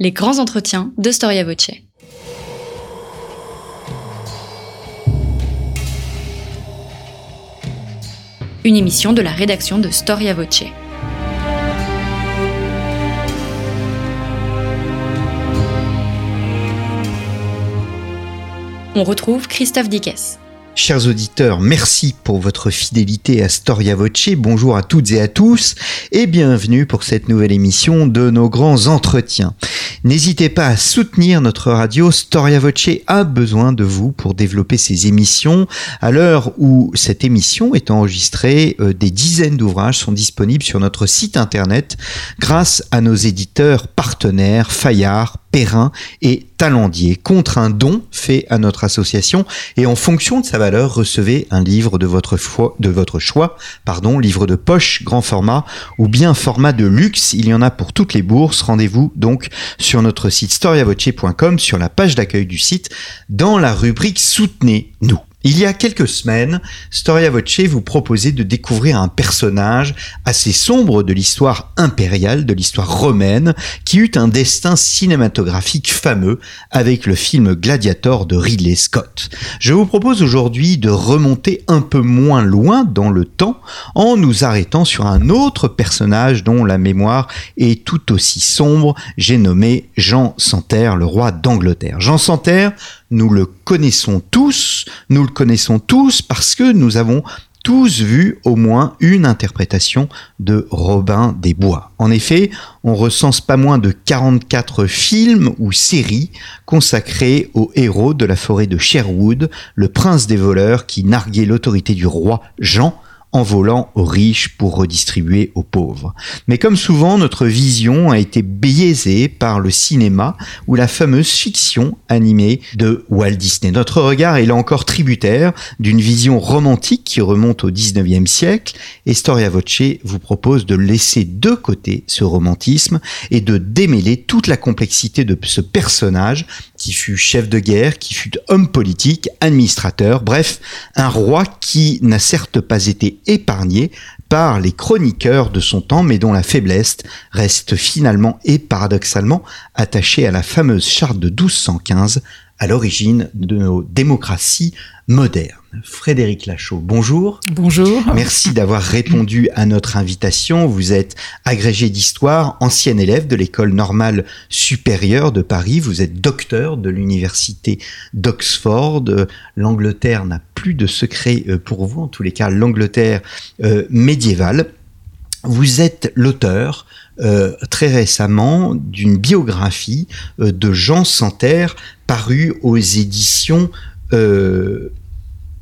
Les grands entretiens de Storia Voce. Une émission de la rédaction de Storia Voce. On retrouve Christophe Dickès. Chers auditeurs, merci pour votre fidélité à Storia Voce. Bonjour à toutes et à tous et bienvenue pour cette nouvelle émission de nos grands entretiens. N'hésitez pas à soutenir notre radio. Storia Voce a besoin de vous pour développer ses émissions. À l'heure où cette émission est enregistrée, euh, des dizaines d'ouvrages sont disponibles sur notre site internet grâce à nos éditeurs partenaires Fayard, Perrin et Talendier contre un don fait à notre association et en fonction de sa valeur recevez un livre de votre, foi, de votre choix, pardon, livre de poche, grand format ou bien format de luxe. Il y en a pour toutes les bourses. Rendez-vous donc sur notre site storiavoce.com sur la page d'accueil du site dans la rubrique Soutenez-nous. Il y a quelques semaines, Storia Voce vous proposait de découvrir un personnage assez sombre de l'histoire impériale, de l'histoire romaine, qui eut un destin cinématographique fameux avec le film Gladiator de Ridley Scott. Je vous propose aujourd'hui de remonter un peu moins loin dans le temps en nous arrêtant sur un autre personnage dont la mémoire est tout aussi sombre. J'ai nommé Jean Santerre, le roi d'Angleterre. Jean Santerre, nous le connaissons tous, nous le connaissons tous parce que nous avons tous vu au moins une interprétation de Robin des Bois. En effet, on recense pas moins de 44 films ou séries consacrés aux héros de la forêt de Sherwood, le prince des voleurs qui narguait l'autorité du roi Jean en volant aux riches pour redistribuer aux pauvres. Mais comme souvent, notre vision a été biaisée par le cinéma ou la fameuse fiction animée de Walt Disney. Notre regard est là encore tributaire d'une vision romantique qui remonte au 19e siècle et Storia Voce vous propose de laisser de côté ce romantisme et de démêler toute la complexité de ce personnage qui fut chef de guerre, qui fut homme politique, administrateur, bref, un roi qui n'a certes pas été épargné par les chroniqueurs de son temps, mais dont la faiblesse reste finalement et paradoxalement attachée à la fameuse charte de 1215, à l'origine de nos démocraties modernes. Frédéric Lachaud, bonjour. Bonjour. Merci d'avoir répondu à notre invitation. Vous êtes agrégé d'histoire, ancien élève de l'école normale supérieure de Paris. Vous êtes docteur de l'université d'Oxford. L'Angleterre n'a plus de secret euh, pour vous, en tous les cas l'Angleterre euh, médiévale. Vous êtes l'auteur euh, très récemment d'une biographie euh, de Jean Santerre parue aux éditions euh,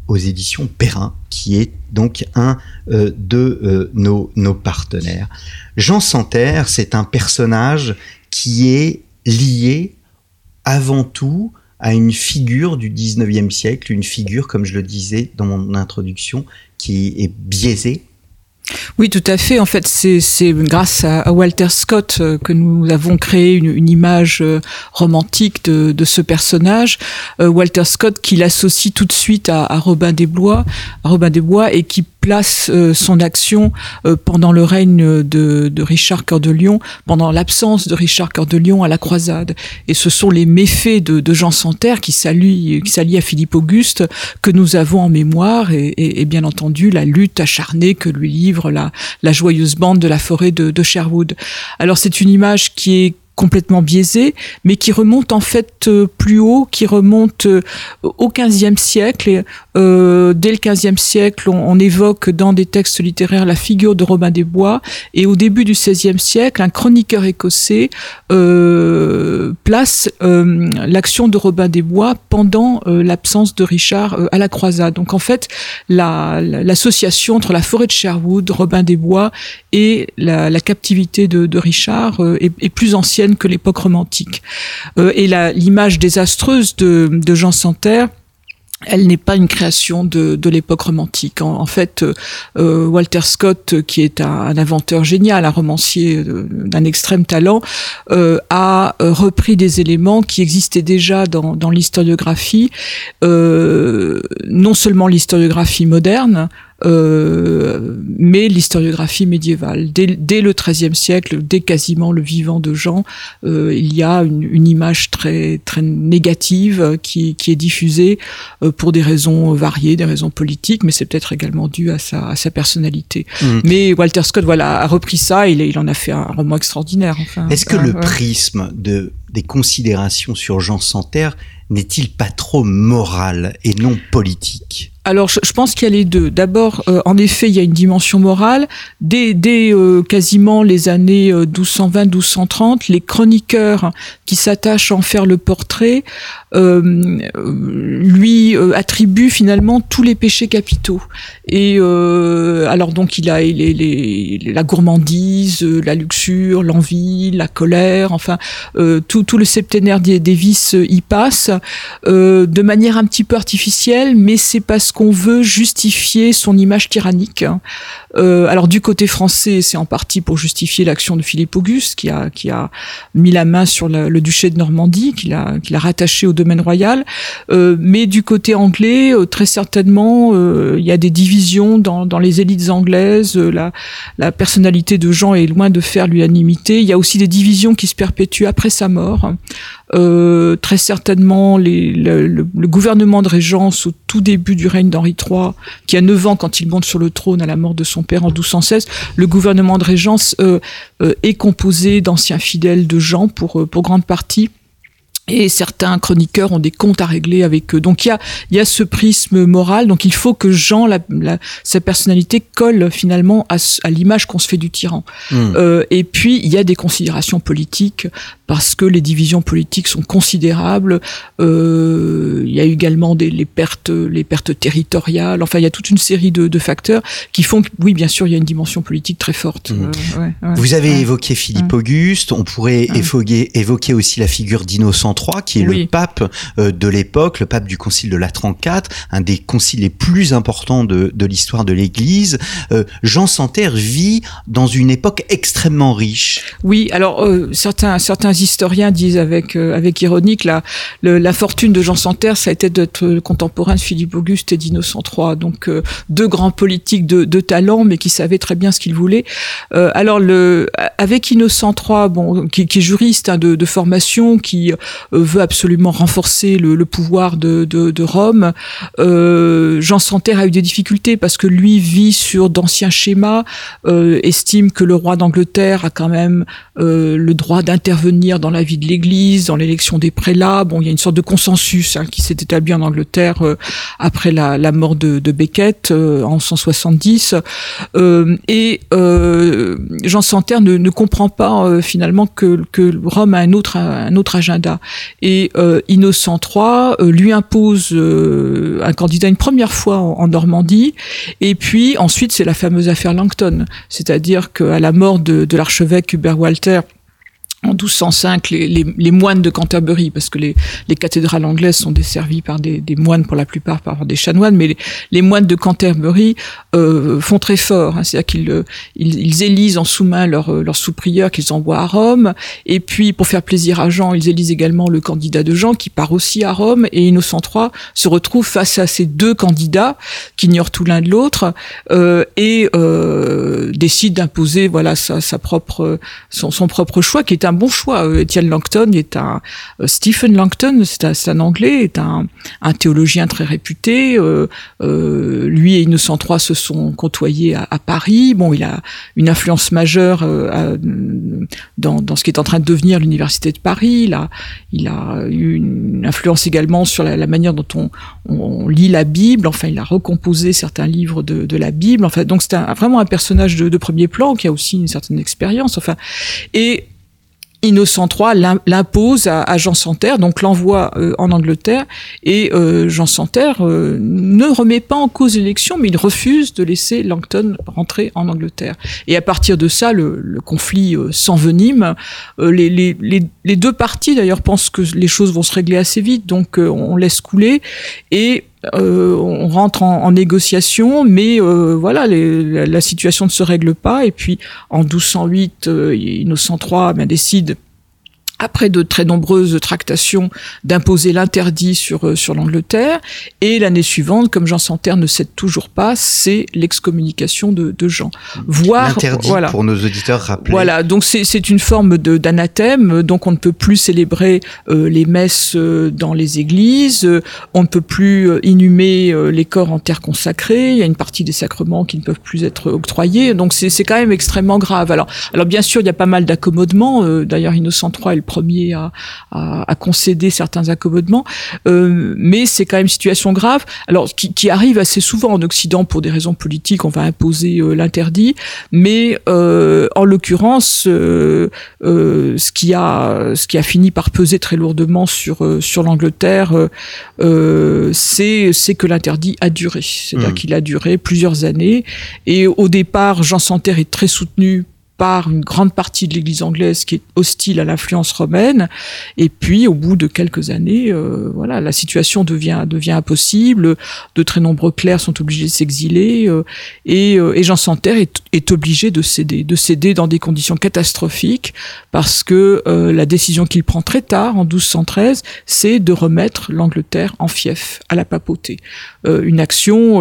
aux éditions Perrin, qui est donc un euh, de euh, nos, nos, partenaires. Jean Santerre, c'est un personnage qui est lié avant tout à une figure du 19e siècle, une figure, comme je le disais dans mon introduction, qui est biaisée oui, tout à fait. En fait, c'est grâce à, Walter Scott euh, que nous avons créé une, une image euh, romantique de, de, ce personnage. Euh, Walter Scott qui l'associe tout de suite à, à Robin des Bois, à Robin des Bois, et qui place son action pendant le règne de, de Richard Cœur de Lion, pendant l'absence de Richard Cœur de Lion à la croisade. Et ce sont les méfaits de, de Jean Santerre qui s'allient qui à Philippe Auguste que nous avons en mémoire et, et, bien entendu la lutte acharnée que lui livre la, joyeuse bande de la forêt de Sherwood. Alors c'est une image qui est complètement biaisé, mais qui remonte en fait euh, plus haut, qui remonte euh, au XVe siècle. Euh, dès le XVe siècle, on, on, évoque dans des textes littéraires la figure de Robin des Bois, et au début du XVIe siècle, un chroniqueur écossais place l'action de Robin des Bois pendant l'absence de Richard à la croisade. Donc en fait, l'association la, entre la forêt de Sherwood, Robin des Bois et la, captivité de, Richard est plus ancienne que l'époque romantique. Euh, et l'image désastreuse de, Jean Santerre, elle n'est pas une création de, l'époque romantique. En, fait, euh, Walter Scott, qui est un, inventeur génial, un romancier d'un extrême talent, euh, a euh, repris des éléments qui existaient déjà dans, l'historiographie, euh, non seulement l'historiographie moderne, euh, mais l'historiographie médiévale. Dès, dès le XIIIe siècle, dès quasiment le vivant de Jean, euh, il y a une, une, image très très négative qui, qui est diffusée euh, pour des raisons variées, des raisons politiques, mais c'est peut-être également dû à sa, à sa personnalité. Mmh. Mais Walter Scott, voilà, a repris ça. Il, il en a fait un roman extraordinaire. Enfin, Est-ce que le prisme de des considérations sur Jean Santerre n'est-il pas trop moral et non politique? Alors, je, pense qu'il y a les deux. D'abord, euh, en effet, il y a une dimension morale. Dès, euh, quasiment les années 1220-1230, euh, les chroniqueurs qui s'attachent à en faire le portrait lui attribuent finalement tous les péchés capitaux. Et alors donc, il a la gourmandise, la luxure, l'envie, la colère, enfin, tout, tout le septénaire des, vices y passe de manière un petit peu artificielle, mais c'est parce qu'on veut justifier son image tyrannique. Euh, alors du côté français, c'est en partie pour justifier l'action de Philippe Auguste, qui a, qui a mis la main sur le duché de Normandie, qui l'a, rattaché au domaine royal. Euh, mais du côté anglais, euh, très certainement, il y a des divisions dans, dans les élites anglaises. La, la personnalité de Jean est loin de faire l'unanimité. Il y a aussi des divisions qui se perpétuent après sa mort. Euh, très certainement le, gouvernement de régence au tout début du règne d'Henri III, qui a 9 ans quand il monte sur le trône à la mort de son père en 1216, le gouvernement de régence euh, euh, est composé d'anciens fidèles de Jean pour grande partie et certains chroniqueurs ont des comptes à régler avec eux. Donc il y a, il y a ce prisme moral. Donc il faut que Jean, la, la, sa personnalité, colle finalement à, à l'image qu'on se fait du tyran. Mmh. Euh, et puis il y a des considérations politiques parce que les divisions politiques sont considérables. Euh, il y a également des, les pertes, les pertes territoriales. Enfin il y a toute une série de, de, facteurs qui font que, oui, bien sûr, il y a une dimension politique très forte. Mmh. Euh, ouais, ouais, Vous avez ouais. évoqué Philippe Auguste. On pourrait évoquer, évoquer aussi la figure d'Innocent III, qui est oui. le pape euh, de l'époque, le pape du concile de Latran IV, un des conciles les plus importants de, de l'histoire de l'Église. Euh, Jean Santerre vit dans une époque extrêmement riche. Oui, alors euh, certains certains historiens disent avec euh, avec ironique la le, la fortune de Jean Santerre, ça a été d'être contemporain de Philippe Auguste et d'Innocent III, donc euh, deux grands politiques de, de talent, mais qui savaient très bien ce qu'ils voulaient. alors le avec Innocent III, bon, qui, qui est juriste hein, de, de formation, qui veut absolument renforcer le, le pouvoir de, de, de Rome. Euh, Jean Santerre a eu des difficultés parce que lui vit sur d'anciens schémas, euh, estime que le roi d'Angleterre a quand même euh, le droit d'intervenir dans la vie de l'Église, dans l'élection des prélats. Bon, il y a une sorte de consensus hein, qui s'est établi en Angleterre euh, après la, la, mort de, de Becket euh, en 170. et Jean Santerre ne, ne comprend pas finalement que, que Rome a un autre, un autre agenda. Et euh, Innocent III euh, lui impose euh, un candidat une première fois en, Normandie, et puis ensuite c'est la fameuse affaire Langton, c'est-à-dire qu'à la mort de, de l'archevêque Hubert Walter, en 1205 les, les, les, moines de Canterbury, parce que les, les cathédrales anglaises sont desservies par des, des, moines pour la plupart, par des chanoines, mais les, moines de Canterbury euh, font très fort. Hein, C'est-à-dire qu'ils euh, ils, ils, élisent en sous-main leur, euh, leur sous-prieur qu'ils envoient à Rome, et puis pour faire plaisir à Jean, ils élisent également le candidat de Jean qui part aussi à Rome, et Innocent III se retrouve face à ces deux candidats qui ignorent tout l'un de l'autre euh, et euh, décide d'imposer voilà sa, sa propre son, son propre choix qui est un bon choix. Etienne Langton est un euh, Stephen Langton, c'est un, anglais, est un, théologien très réputé. Euh, euh, lui et Innocent III se sont côtoyés à, Paris. Bon, il a une influence majeure euh, dans, ce qui est en train de devenir l'université de Paris. Il a, eu une influence également sur la, manière dont on, lit la Bible. Enfin, il a recomposé certains livres de, de la Bible. Enfin, donc c'est vraiment un personnage de, de premier plan qui a aussi une certaine expérience. Enfin, et Innocent III l'impose à, Jean Santerre, donc l'envoie euh, en Angleterre, et euh, Jean Santerre euh, ne remet pas en cause l'élection, mais il refuse de laisser Langton rentrer en Angleterre. Et à partir de ça, le, conflit s'envenime. Les, les, deux parties, d'ailleurs, pensent que les choses vont se régler assez vite, donc on laisse couler, et euh, on rentre en, en négociation, mais euh, voilà, les, la, situation ne se règle pas. Et puis en 1208, euh, Innocent III ben, décide après de très nombreuses tractations, d'imposer l'interdit sur, euh, sur l'Angleterre. Et l'année suivante, comme Jean Santerre ne cède toujours pas, c'est l'excommunication de, de Jean. Voire, L'interdit, voilà. pour nos auditeurs, rappeler. Voilà, donc c'est une forme d'anathème, donc on ne peut plus célébrer euh, les messes euh, dans les églises, euh, on ne peut plus euh, inhumer les corps en terre consacrée, il y a une partie des sacrements qui ne peuvent plus être octroyés, donc c'est quand même extrêmement grave. Alors, alors bien sûr, il y a pas mal d'accommodements, d'ailleurs Innocent III est le premier à, à, concéder certains accommodements, euh, mais c'est quand même une situation grave. Alors qui, qui, arrive assez souvent en Occident pour des raisons politiques, on va imposer euh, l'interdit, mais euh, en l'occurrence, ce qui a ce qui a fini par peser très lourdement sur sur l'Angleterre, c'est c'est que l'interdit a duré, c'est-à-dire mmh. qu'il a duré plusieurs années, et au départ, Jean Santerre est très soutenu par une grande partie de l'Église anglaise qui est hostile à l'influence romaine. Et puis, au bout de quelques années, euh, voilà, la situation devient devient impossible. De très nombreux clercs sont obligés de s'exiler euh, et, euh, et, Jean Santerre est, est, obligé de céder, de céder dans des conditions catastrophiques parce que la décision qu'il prend très tard, en 1213, c'est de remettre l'Angleterre en fief à la papauté. une action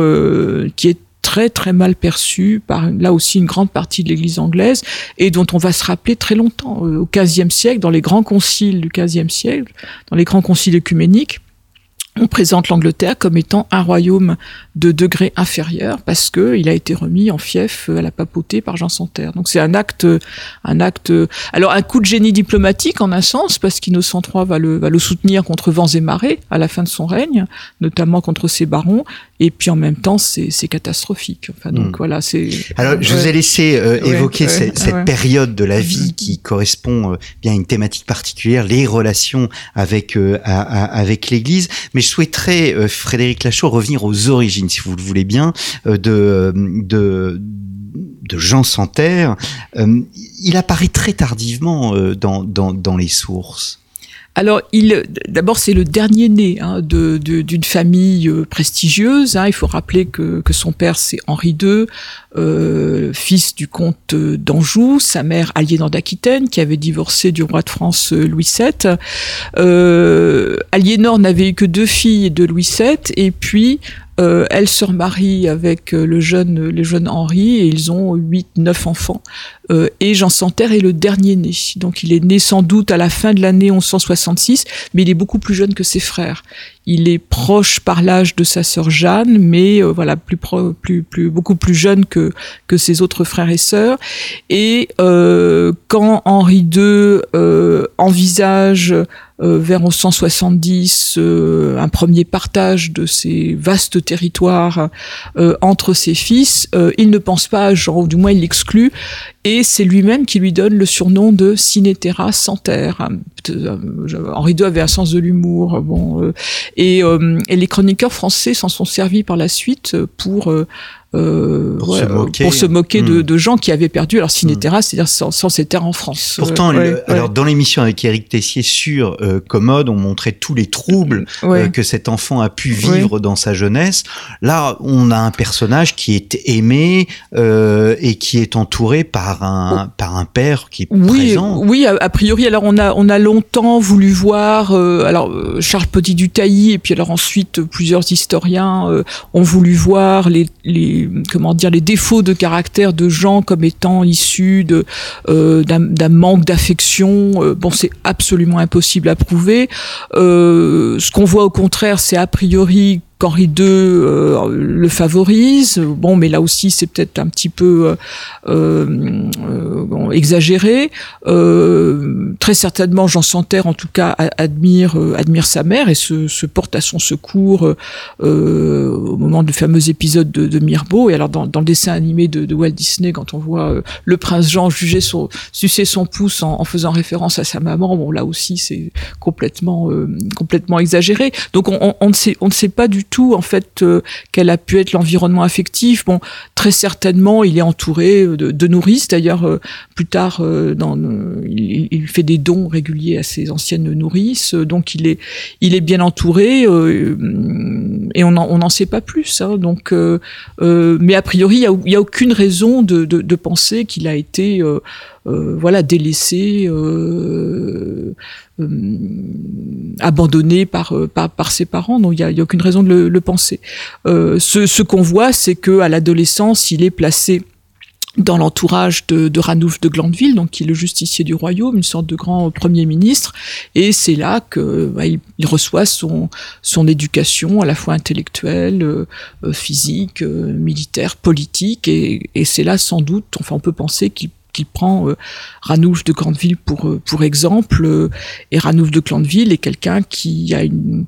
qui est très très mal perçu par là aussi une grande partie de l'Église anglaise et dont on va se rappeler très longtemps euh, au XVe siècle, dans les grands conciles du XVe siècle, dans les grands conciles œcuméniques on présente l'Angleterre comme étant un royaume de degré inférieur parce que il a été remis en fief à la papauté par Jean Santerre. Donc c'est un acte, un acte, alors un coup de génie diplomatique en un sens parce qu'Innocent III va le, va le soutenir contre vents et marées à la fin de son règne, notamment contre ses barons, et puis en même temps c'est catastrophique. Enfin donc hmm. voilà c'est. Alors je vous ai laissé euh, évoquer cette, cette période de la vie qui correspond euh, bien à une thématique particulière, les relations avec euh, avec l'Église, mais je souhaiterais, euh, Frédéric Lachaud, revenir aux origines, si vous le voulez bien, euh, de, de, de Jean Santerre. Euh, il apparaît très tardivement dans les sources. Alors, il, d'abord, c'est le dernier né hein, de, d'une famille euh, prestigieuse. Hein. Il faut rappeler que, que son père, c'est Henri II, euh, fils du comte d'Anjou, sa mère Aliénor d'Aquitaine, qui avait divorcé du roi de France euh, Louis VII. Euh, Aliénor n'avait eu que deux filles de Louis VII, et puis euh, elle se remarie avec euh, le jeune, le jeune Henri et ils ont huit, neuf enfants. Euh, et Jean Santerre est le dernier né. Donc il est né sans doute à la fin de l'année 1166, mais il est beaucoup plus jeune que ses frères. Il est proche par l'âge de sa sœur Jeanne, mais euh, voilà plus, plus, plus, beaucoup plus jeune que que ses autres frères et sœurs. Et euh, quand Henri II euh, envisage vers 1170 un premier partage de ces vastes territoires entre ses fils, il ne pense pas à ou du moins il l'exclut, et c'est lui-même qui lui donne le surnom de Cinétera Santerre. Henri II avait un sens de l'humour, bon, et, euh, et, les chroniqueurs français s'en sont servis par la suite pour euh, euh, pour, se moquer, pour, se moquer, de, hmm. de, gens qui avaient perdu leur cinéterra, hmm. c'est-à-dire sans, sans, ces terres en France. Pourtant, alors dans l'émission avec Éric Tessier sur euh, Commode, on montrait tous les troubles euh, que cet enfant a pu vivre dans sa jeunesse. Là, on a un personnage qui est aimé euh, et qui est entouré par un oh. par un père qui est oui, présent. Oui, a, a, priori. Alors on a on a longtemps voulu voir. alors Charles Petit du Tailly et puis alors ensuite plusieurs historiens ont voulu voir les, les comment dire les défauts de caractère de gens comme étant issus de euh, d'un manque d'affection. Euh, bon, c'est absolument impossible à prouver. Euh, ce qu'on voit au contraire, c'est a priori qu'Henri II euh, le favorise. Bon, mais là aussi, c'est peut-être un petit peu euh, euh, exagéré. très certainement, Jean Santerre, en tout cas, admire admire sa mère et se, porte à son secours au moment du fameux épisode de, de Mirbeau. Et alors, dans, le dessin animé de, Walt Disney, quand on voit le prince Jean juger son, sucer son pouce en, en, faisant référence à sa maman, bon, là aussi, c'est complètement complètement exagéré. Donc, on, on, ne sait on ne sait pas du tout en fait euh, quel a pu être l'environnement affectif. Bon, très certainement, il est entouré de, de nourrices. D'ailleurs, euh, plus tard, euh, dans, il, il, fait des dons réguliers à ses anciennes nourrices. Donc, il est, il est bien entouré et on n'en sait pas plus. Hein. donc, mais a priori, il n'y a, a, aucune raison de, de, de penser qu'il a été voilà délaissé, abandonné par, par, par ses parents. Donc il n'y a, aucune raison de le, penser. ce, ce qu'on voit, c'est que à l'adolescence, il est placé dans l'entourage de, de Ranulf de Glandeville, donc qui est le justicier du royaume, une sorte de grand premier ministre, et c'est là que bah, il, reçoit son son éducation à la fois intellectuelle, euh, euh physique, euh, militaire, politique, et, et c'est là sans doute, enfin on peut penser qu'il qu'il prend euh, Ranulf de Glandeville pour euh, pour exemple, euh, et Ranulf de Glandeville est quelqu'un qui a une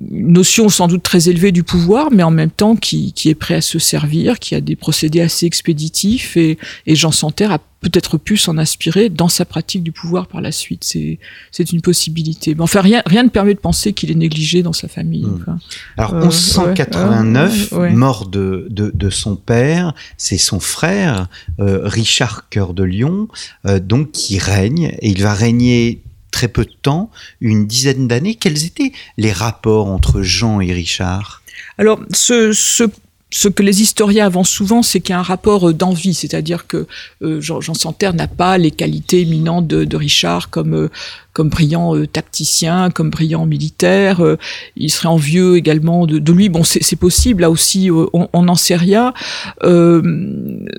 notion sans doute très élevée du pouvoir, mais en même temps qui, qui, est prêt à se servir, qui a des procédés assez expéditifs, et, et Jean Santerre a peut-être pu s'en inspirer dans sa pratique du pouvoir par la suite. C'est, c'est une possibilité. Mais enfin, rien, rien ne permet de penser qu'il est négligé dans sa famille. Mmh. Enfin, Alors, euh, 1189, ouais, ouais. mort de, de, de, son père, c'est son frère, euh, Richard Cœur de Lion, euh, donc qui règne, et il va régner très peu de temps, une dizaine d'années. Quels étaient les rapports entre Jean et Richard? Alors, ce, que les historiens avancent souvent, c'est qu'il y a un rapport d'envie, c'est-à-dire que euh, Jean, Santerre n'a pas les qualités éminentes de, de Richard comme euh, comme brillant euh, tacticien, comme brillant militaire. Euh, il serait envieux également de, de lui. Bon, c'est possible, là aussi, euh, on n'en sait rien.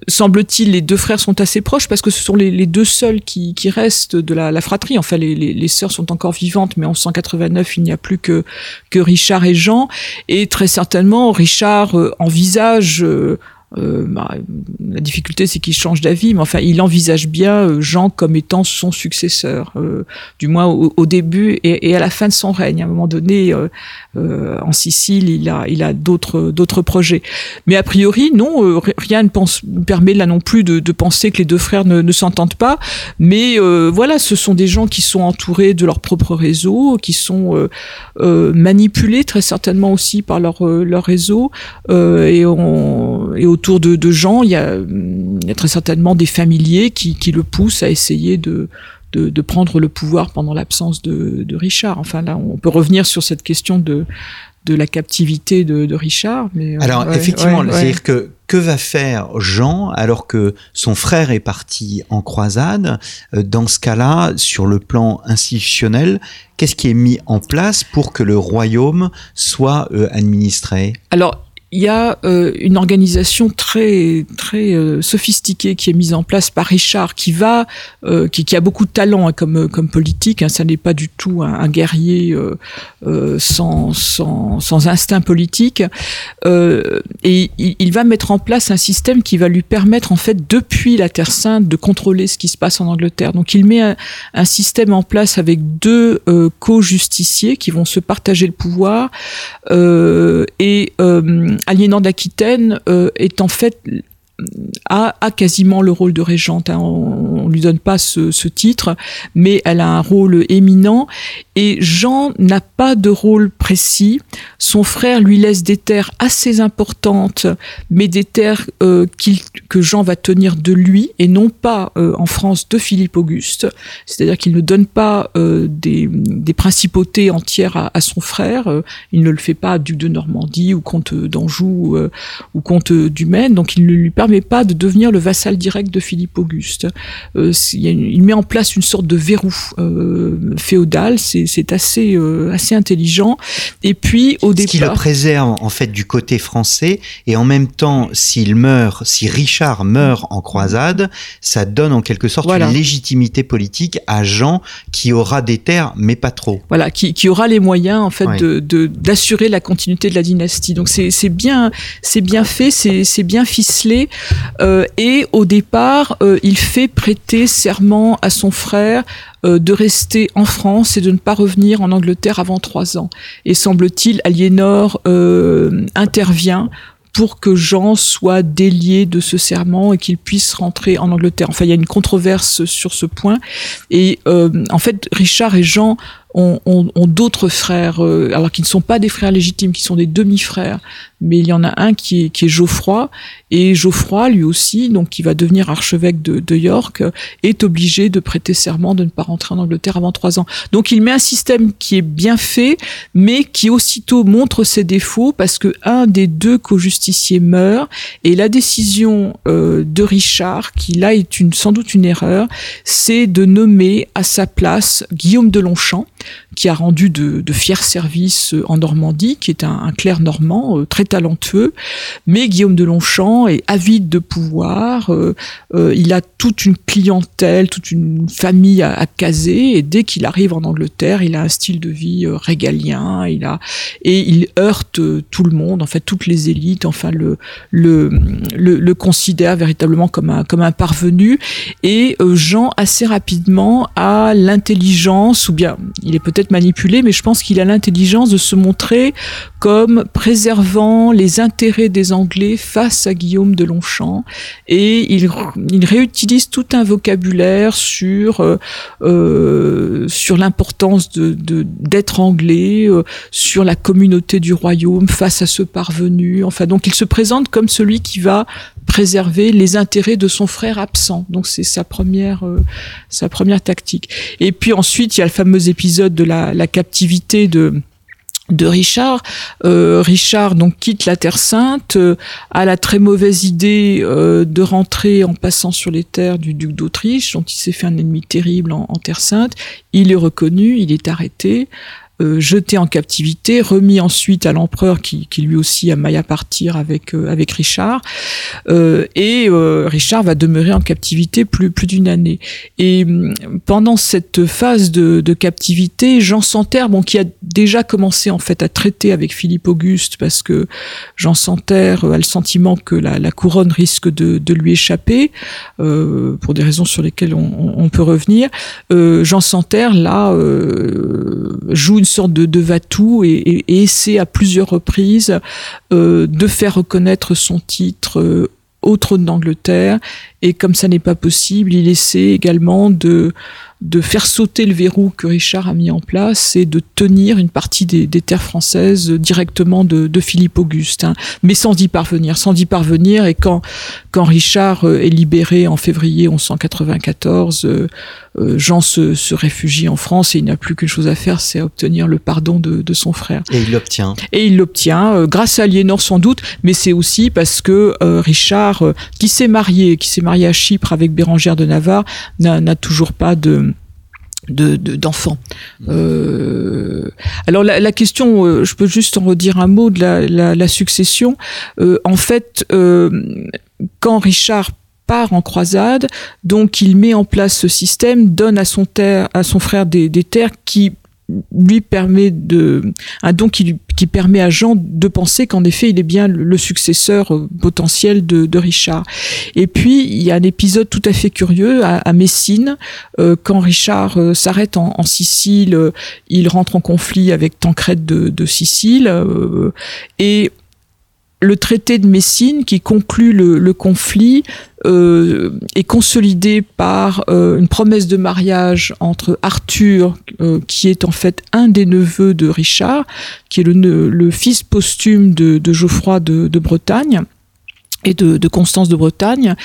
Semble-t-il, les deux frères sont assez proches parce que ce sont les, les deux seuls qui, qui, restent de la, la fratrie. Enfin, les, les, les, sœurs sont encore vivantes, mais en 189, il n'y a plus que, que Richard et Jean. Et très certainement, Richard envisage euh, bah, la difficulté, c'est qu'il change d'avis, mais enfin, il envisage bien euh, Jean comme étant son successeur, euh, du moins au, début et, à la fin de son règne. À un moment donné, en Sicile, il a, d'autres, projets. Mais a priori, non, rien ne permet là non plus de, penser que les deux frères ne, s'entendent pas. Mais voilà, ce sont des gens qui sont entourés de leur propre réseau, qui sont manipulés très certainement aussi par leur, réseau, et, on, autour de, de Jean, il y, a, il y, a, très certainement des familiers qui, qui le poussent à essayer de, de, de prendre le pouvoir pendant l'absence de, de, Richard. Enfin là, on peut revenir sur cette question de, de la captivité de, de Richard. Mais, euh, Alors ouais, effectivement, ouais, c'est-à-dire que que va faire Jean alors que son frère est parti en croisade? Euh, Dans ce cas-là, sur le plan institutionnel, qu'est-ce qui est mis en place pour que le royaume soit euh, administré? Alors il y a euh, une organisation très très euh, sophistiquée qui est mise en place par Richard, qui va, euh, qui, qui, a beaucoup de talent hein, comme comme politique. Hein, ça n'est pas du tout un, un guerrier euh, sans, sans, sans instinct politique. et il, il, va mettre en place un système qui va lui permettre en fait depuis la Terre Sainte de contrôler ce qui se passe en Angleterre. Donc il met un, un système en place avec deux co-justiciers qui vont se partager le pouvoir et Aliénant d'Aquitaine euh, est en fait a, a, quasiment le rôle de régente. Hein. On, on lui donne pas ce, titre, mais elle a un rôle éminent. Et Jean n'a pas de rôle précis. Son frère lui laisse des terres assez importantes, mais des terres euh, qu que Jean va tenir de lui et non pas euh, en France de Philippe Auguste. C'est-à-dire qu'il ne donne pas euh, des, principautés entières à, son frère. il ne le fait pas duc de Normandie ou comte d'Anjou ou comte du Maine. Donc il ne lui pas de devenir le vassal direct de Philippe Auguste. Euh, il met en place une sorte de verrou euh, féodal, c'est assez, euh, assez intelligent. Et puis au Ce départ... qui le préserve en fait du côté français, et en même temps, s'il meurt, si Richard meurt en croisade, ça donne en quelque sorte voilà. une légitimité politique à Jean qui aura des terres, mais pas trop. Voilà, qui, qui aura les moyens en fait ouais. d'assurer la continuité de la dynastie. Donc c'est bien, bien fait, c'est bien ficelé. Euh, et au départ, euh, il fait prêter serment à son frère euh, de rester en France et de ne pas revenir en Angleterre avant trois ans. Et semble-t-il, Aliénor intervient pour que Jean soit délié de ce serment et qu'il puisse rentrer en Angleterre. Enfin, il y a une controverse sur ce point. Et en fait, Richard et Jean ont, d'autres frères, alors qui ne sont pas des frères légitimes, qui sont des demi-frères, mais il y en a un qui est, qui est Geoffroy, et Geoffroy, lui aussi, donc qui va devenir archevêque de, de, York, est obligé de prêter serment de ne pas rentrer en Angleterre avant trois ans. Donc il met un système qui est bien fait, mais qui aussitôt montre ses défauts parce que un des deux co-justiciers meurt et la décision euh, de Richard, qui là est une, sans doute une erreur, c'est de nommer à sa place Guillaume de Longchamp, qui a rendu de, fiers services en Normandie, qui est un, clerc normand euh, très talentueux, mais Guillaume de Longchamp est avide de pouvoir, euh, euh, il a toute une clientèle, toute une famille à, caser, et dès qu'il arrive en Angleterre, il a un style de vie euh, régalien, il a et il heurte tout le monde, en fait toutes les élites, enfin le, le considère véritablement comme un comme un parvenu, et Jean assez rapidement a l'intelligence, ou bien il est peut-être manipulé, mais je pense qu'il a l'intelligence de se montrer comme préservant les intérêts des Anglais face à Guillaume de Longchamp et il, il réutilise tout un vocabulaire sur euh, euh sur l'importance d'être anglais, euh, sur la communauté du royaume face à ce parvenu. Enfin, donc il se présente comme celui qui va préserver les intérêts de son frère absent. Donc c'est sa sa première tactique. Et puis ensuite il y a le fameux épisode de la, captivité de Richard. Euh, Richard donc quitte la Terre Sainte, euh, a la très mauvaise idée euh, de rentrer en passant sur les terres du duc d'Autriche, dont il s'est fait un ennemi terrible en, Terre Sainte. Il est reconnu, il est arrêté. Euh, jeté en captivité, remis ensuite à l'empereur qui, lui aussi a maille à partir avec euh, Richard, euh, et Richard va demeurer en captivité plus plus d'une année. Et mm, pendant cette phase de, captivité, Jean Santerre, bon, qui a déjà commencé en fait à traiter avec Philippe Auguste, parce que Jean Santerre a le sentiment que la, couronne risque de, de lui échapper, pour des raisons sur lesquelles on, on peut revenir. Jean Santerre là joue une sorte de, de et, essaie à plusieurs reprises euh, de faire reconnaître son titre euh, au trône d'Angleterre. Et comme ça n'est pas possible, il essaie également de de faire sauter le verrou que Richard a mis en place et de tenir une partie des, des terres françaises directement de, de Philippe Auguste, hein, mais sans y parvenir, sans y parvenir. Et quand, quand Richard euh, est libéré en février 1194, euh, euh, Jean se, se, réfugie en France et il n'a plus qu'une chose à faire, c'est obtenir le pardon de, de, son frère. Et il l'obtient. Et il l'obtient, euh, grâce à Aliénor sans doute, mais c'est aussi parce que Richard, qui s'est marié, qui s'est marié à Chypre avec Bérangère de Navarre, n'a toujours pas de de d'enfants. De, euh, alors la, la question, euh, je peux juste en redire un mot de la, la, la succession. Euh, en fait, euh, quand Richard part en croisade, donc il met en place ce système, donne à son terre, à son frère des, des terres qui lui permet de un don qui, qui permet à Jean de penser qu'en effet il est bien le, successeur euh, potentiel de, de, Richard. Et puis il y a un épisode tout à fait curieux à, à Messine euh, quand Richard euh, s'arrête en, en, Sicile, euh, il rentre en conflit avec Tancrède de, de Sicile euh, et le traité de Messine qui conclut le, conflit euh, est consolidé par euh, une promesse de mariage entre Arthur, euh, qui est en fait un des neveux de Richard, qui est le, fils posthume de, Geoffroy de, Bretagne et de, Constance de Bretagne.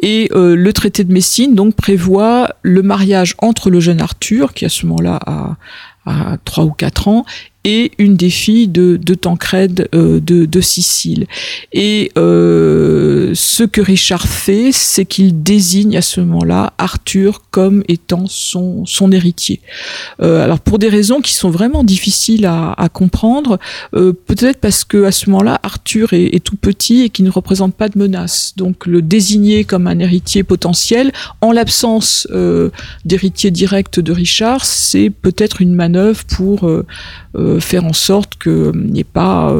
Et le traité de Messine donc prévoit le mariage entre le jeune Arthur, qui à ce moment-là a, 3 ou 4 ans, et une des filles de, de euh, de, de, Sicile. Et euh, ce que Richard fait, c'est qu'il désigne à ce moment-là Arthur comme étant son, son héritier. Euh, alors pour des raisons qui sont vraiment difficiles à, comprendre, peut-être parce que à ce moment-là, Arthur est, est, tout petit et qui ne représente pas de menace. Donc le désigner comme un héritier potentiel, en l'absence d'héritier direct de Richard, c'est peut-être une manœuvre pour euh, faire en sorte qu'il n'y ait pas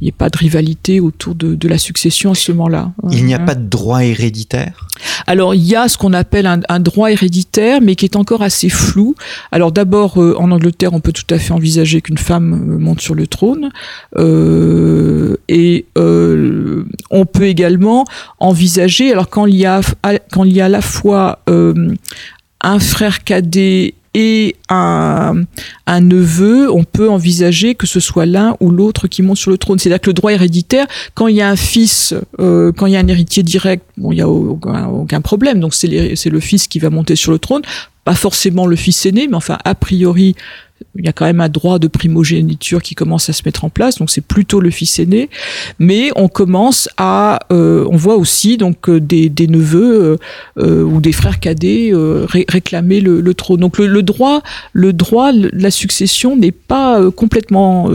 il n'y ait pas de rivalité autour de, de la succession à ce moment-là. Il n'y a pas de droit héréditaire? Alors il y a ce qu'on appelle un, un, droit héréditaire, mais qui est encore assez flou. Alors d'abord, euh, en Angleterre, on peut tout à fait envisager qu'une femme euh, monte sur le trône, euh, et euh, on peut également envisager, alors quand il y a, quand il y a à la fois euh, un frère cadet et un, neveu, on peut envisager que ce soit l'un ou l'autre qui monte sur le trône. C'est-à-dire que le droit héréditaire, quand il y a un fils, euh, quand il y a un héritier direct, bon, il n'y a aucun, aucun, problème. Donc c'est le fils qui va monter sur le trône, pas forcément le fils aîné, mais enfin a priori il y a quand même un droit de primogéniture qui commence à se mettre en place, donc c'est plutôt le fils aîné. Mais on commence à, euh, on voit aussi donc euh, des, des neveux euh, ou des frères cadets réclamer le, le, trône. Donc le, droit, le droit, la succession n'est pas complètement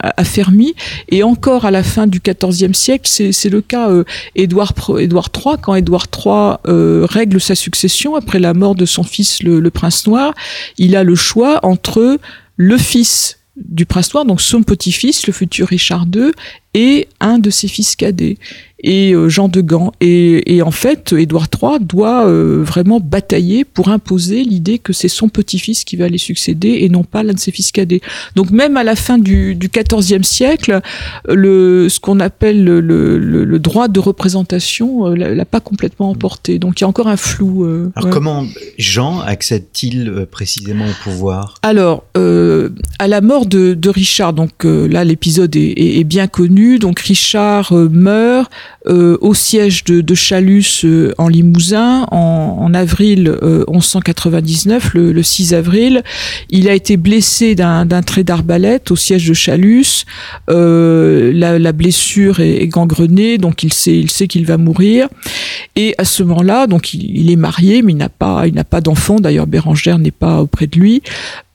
affermi. Et encore à la fin du XIVe siècle, c'est le cas Édouard, Édouard III, quand Édouard III règle sa succession après la mort de son fils le, le prince noir, il a le choix entre le fils du prince noir, donc son petit-fils, le futur Richard II, et un de ses fils cadets et euh, Jean de Gand. Et, en fait, Édouard III doit euh, vraiment batailler pour imposer l'idée que c'est son petit-fils qui va les succéder et non pas l'un de ses fils cadets. Donc même à la fin du, du XIVe siècle, le, ce qu'on appelle le, le, le, droit de représentation euh, l'a pas complètement emporté. Donc il y a encore un flou. Alors comment Jean accède-t-il précisément au pouvoir? Alors, à la mort de, de Richard, donc là l'épisode est, est, est, bien connu, donc Richard meurt, euh, au siège de, Chalus euh, en Limousin en, avril 1199, euh, le, 6 avril. Il a été blessé d'un trait d'arbalète au siège de Chalus. La, blessure est, gangrenée, donc il sait il sait qu'il va mourir. Et à ce moment-là, donc il, est marié, mais il n'a pas il n'a pas d'enfant. D'ailleurs, Bérangère n'est pas auprès de lui.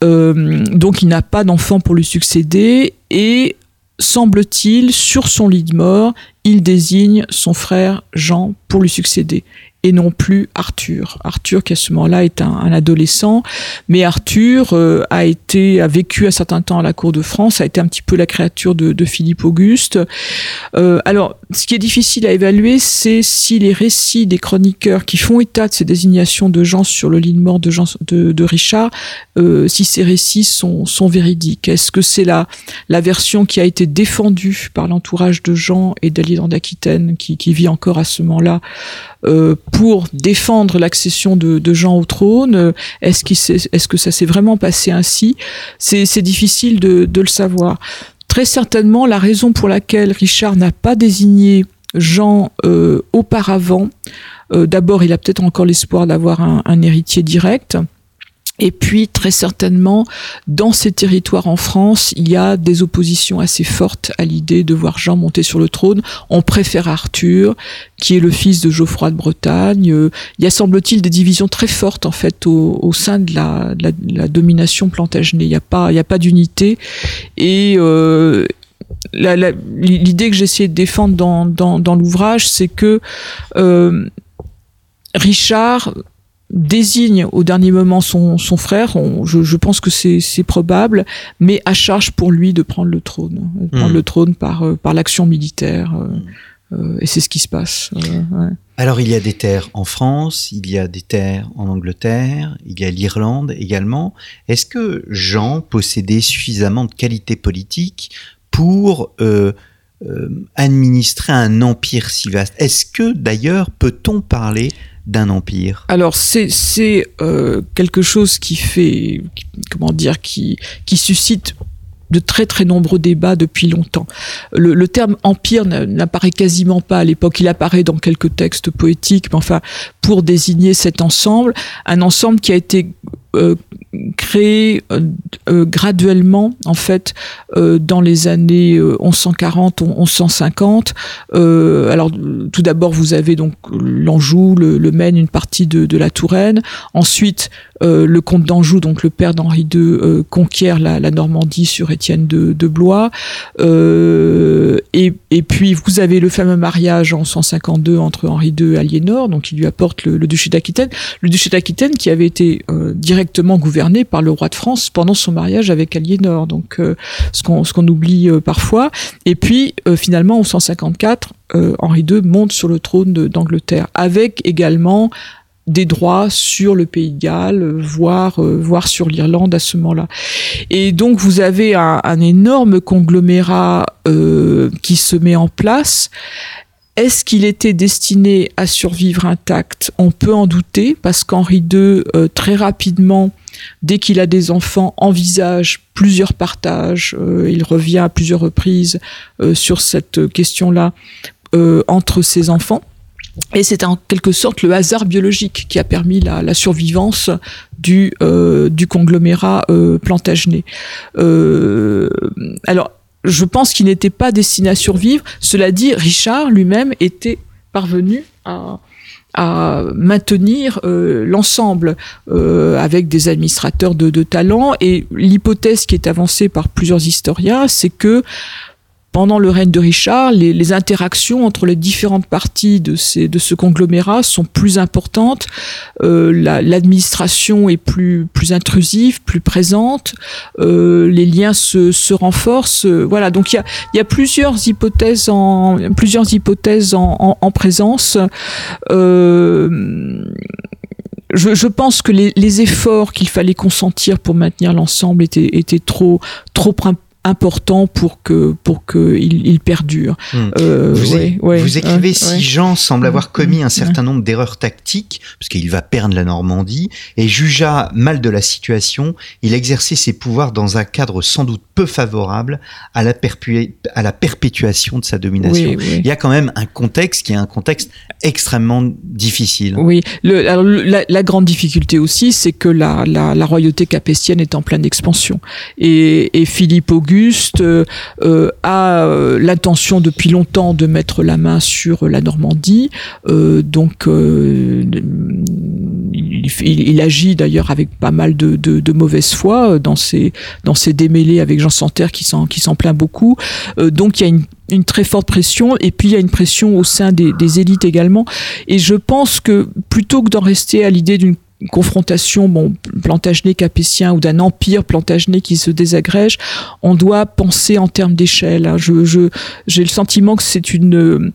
donc il n'a pas d'enfant pour lui succéder et semble-t-il, sur son lit de mort, il désigne son frère Jean pour lui succéder et non plus Arthur. Arthur qui à ce moment-là est un, adolescent, mais Arthur euh, a été a vécu un certain temps à la cour de France, a été un petit peu la créature de, de Philippe Auguste. Euh, alors, ce qui est difficile à évaluer, c'est si les récits des chroniqueurs qui font état de ces désignations de Jean sur le lit de mort de, Jean, de, de Richard, euh, si ces récits sont, sont véridiques. Est-ce que c'est la, la version qui a été défendue par l'entourage de Jean et d'Alidan d'Aquitaine, qui, qui vit encore à ce moment-là, euh, pour défendre l'accession de, Jean au trône? Est-ce est que ça s'est vraiment passé ainsi? C'est difficile de, le savoir. Très certainement, la raison pour laquelle Richard n'a pas désigné Jean euh, auparavant, euh, d'abord, il a peut-être encore l'espoir d'avoir un, héritier direct. Et puis, très certainement, dans ces territoires en France, il y a des oppositions assez fortes à l'idée de voir Jean monter sur le trône. On préfère Arthur, qui est le fils de Geoffroy de Bretagne. Euh, il y a, semble-t-il, des divisions très fortes, en fait, au, sein de la, domination plantagenée. Il n'y a pas, d'unité. Et, euh, l'idée que j'essaie de défendre dans l'ouvrage, c'est que euh, Richard désigne au dernier moment son, son frère, je, je, pense que c'est probable, mais à charge pour lui de prendre le trône, de prendre hmm. le trône par, euh, par l'action militaire. Euh, euh, et c'est ce qui se passe. Ouais. Alors il y a des terres en France, il y a des terres en Angleterre, il y a l'Irlande également. Est-ce que Jean possédait suffisamment de qualité politique pour euh, euh, administrer un empire si vaste Est-ce que d'ailleurs peut-on parler d'un empire Alors c'est euh, quelque chose qui fait comment dire qui qui suscite de très très nombreux débats depuis longtemps. Le terme empire n'apparaît quasiment pas à l'époque. Il apparaît dans quelques textes poétiques, mais enfin pour désigner cet ensemble, un ensemble qui a été euh, créé euh, euh, graduellement en fait dans les années 1140 1150 alors tout d'abord vous avez donc l'Anjou le, Maine une partie de, de la Touraine. Ensuite le comte d'Anjou donc le père d'Henri II conquiert la, Normandie sur Étienne de, Blois. Et, puis vous avez le fameux mariage en 152 entre Henri II et Aliénor. Donc il lui apporte le, le duché d'Aquitaine. Le duché d'Aquitaine qui avait été directement gouverné par le roi de France pendant son mariage avec Aliénor, donc euh, ce qu'on oublie euh, parfois. Et puis euh, finalement en 154, Henri II monte sur le trône d'Angleterre avec également des droits sur le pays de Galles, voire, voire sur l'Irlande à ce moment-là. Et donc vous avez un, énorme conglomérat qui se met en place. Est-ce qu'il était destiné à survivre intact? On peut en douter parce qu'Henri II, euh, très rapidement, dès qu'il a des enfants, envisage plusieurs partages. Euh, il revient à plusieurs reprises euh, sur cette question-là entre ses enfants. Et c'est en quelque sorte le hasard biologique qui a permis la, la survivance du, du conglomérat plantagenet. alors, je pense qu'il n'était pas destiné à survivre. Cela dit, Richard lui-même était parvenu à, maintenir euh, l'ensemble euh, avec des administrateurs de talent. Et l'hypothèse qui est avancée par plusieurs historiens, c'est que pendant le règne de Richard, les, interactions entre les différentes parties de, ces, de ce conglomérat sont plus importantes, euh, l'administration est plus, plus intrusive, plus présente, euh, les liens se, se renforcent. Euh, voilà, donc il y a, y a, plusieurs hypothèses en, plusieurs hypothèses en, en présence. Euh, je, je, pense que les, les efforts qu'il fallait consentir pour maintenir l'ensemble étaient, étaient trop trop important pour que pour que il, il perdure. Hmm. Euh, vous, ouais, ouais, vous, écrivez ouais, si Jean semble avoir commis un certain nombre d'erreurs tactiques parce qu'il va perdre la Normandie et jugea mal de la situation, il exerçait ses pouvoirs dans un cadre sans doute peu favorable à la, à la perpétuation de sa domination. Il y a quand même un contexte qui est un contexte extrêmement difficile. Oui, le, alors, la, la, grande difficulté aussi, c'est que la, la, la, royauté capétienne est en pleine expansion et, et Philippe Auguste Euh, euh, a euh, l'intention depuis longtemps de mettre la main sur la Normandie, donc il, agit d'ailleurs avec pas mal de, mauvaise foi dans ses dans démêlés avec Jean Santerre qui s'en qui plaint beaucoup. donc il y a une une très forte pression et puis il y a une pression au sein des, des élites également et je pense que plutôt que d'en rester à l'idée d'une confrontation bon plantagenet capétien ou d'un empire plantagenet qui se désagrège on doit penser en termes d'échelle hein. je je j'ai le sentiment que c'est une euh,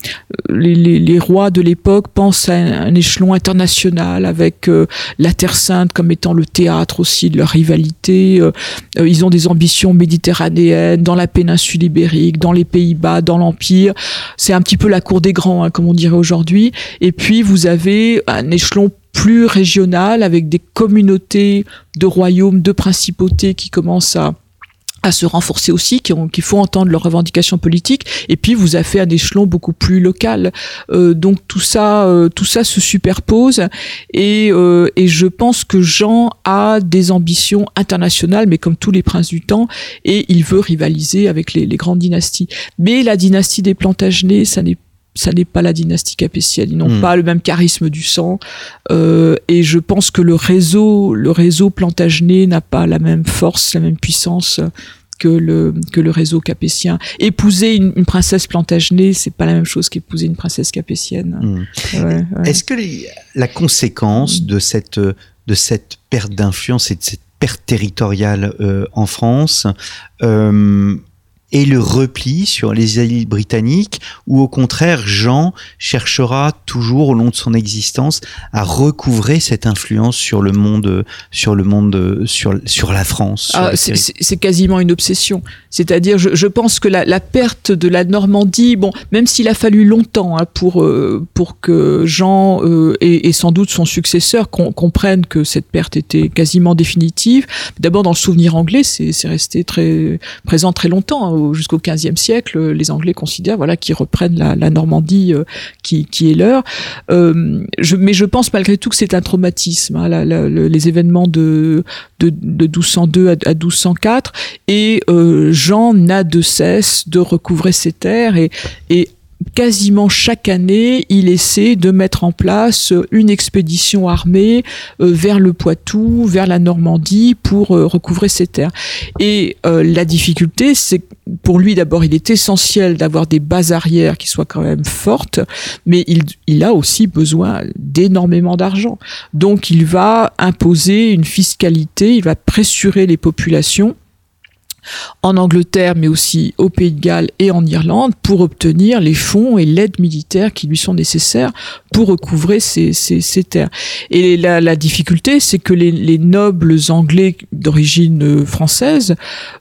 les, les, les, rois de l'époque pensent à un, échelon international avec euh, la terre sainte comme étant le théâtre aussi de leur rivalité euh ils ont des ambitions méditerranéennes dans la péninsule ibérique dans les Pays-Bas dans l'empire c'est un petit peu la cour des grands hein, comme on dirait aujourd'hui et puis vous avez un échelon plus régional avec des communautés de royaumes, de principautés qui commencent à à se renforcer aussi, qui, ont, font entendre leurs revendications politiques, et puis vous avez fait un échelon beaucoup plus local. Euh, donc tout ça, euh, tout ça se superpose, et, euh, et je pense que Jean a des ambitions internationales, mais comme tous les princes du temps, et il veut rivaliser avec les, les grandes dynasties. Mais la dynastie des Plantagenets, ça n'est ça n'est pas la dynastie capétienne. Ils n'ont mmh. pas le même charisme du sang. Euh, et je pense que le réseau, le réseau plantagenet n'a pas la même force, la même puissance que le que le réseau capétien. Épouser une, une princesse plantagenet, c'est pas la même chose qu'épouser une princesse capétienne. Mmh. Ouais, ouais. Est-ce que les, la conséquence mmh. de cette de cette perte d'influence et de cette perte territoriale euh, en France euh, et le repli sur les îles britanniques, ou au contraire, Jean cherchera toujours au long de son existence à recouvrer cette influence sur le monde, sur le monde, sur, sur la France. Ah, c'est quasiment une obsession. C'est-à-dire, je, je, pense que la, la, perte de la Normandie, bon, même s'il a fallu longtemps hein, pour euh, pour que Jean euh, et, et, sans doute son successeur com comprennent que cette perte était quasiment définitive. D'abord, dans le souvenir anglais, c'est resté très présent très longtemps. Hein, jusqu'au XVe siècle, les Anglais considèrent voilà qu'ils reprennent la, Normandie euh, qui, qui, est leur. Euh, mais je pense malgré tout que c'est un traumatisme, hein, les événements de, de, de 1202 à, à 1204, et euh, Jean n'a de cesse de recouvrer ses terres et, et quasiment chaque année, il essaie de mettre en place une expédition armée euh, vers le Poitou, vers la Normandie pour euh, recouvrer ces terres. Et euh, la difficulté, c'est pour lui d'abord, il est essentiel d'avoir des bases arrières qui soient quand même fortes, mais il, il a aussi besoin d'énormément d'argent. Donc il va imposer une fiscalité, il va pressurer les populations en Angleterre, mais aussi au Pays de Galles et en Irlande, pour obtenir les fonds et l'aide militaire qui lui sont nécessaires pour recouvrer ces, terres. Et la, la difficulté, c'est que les, les, nobles anglais d'origine euh, française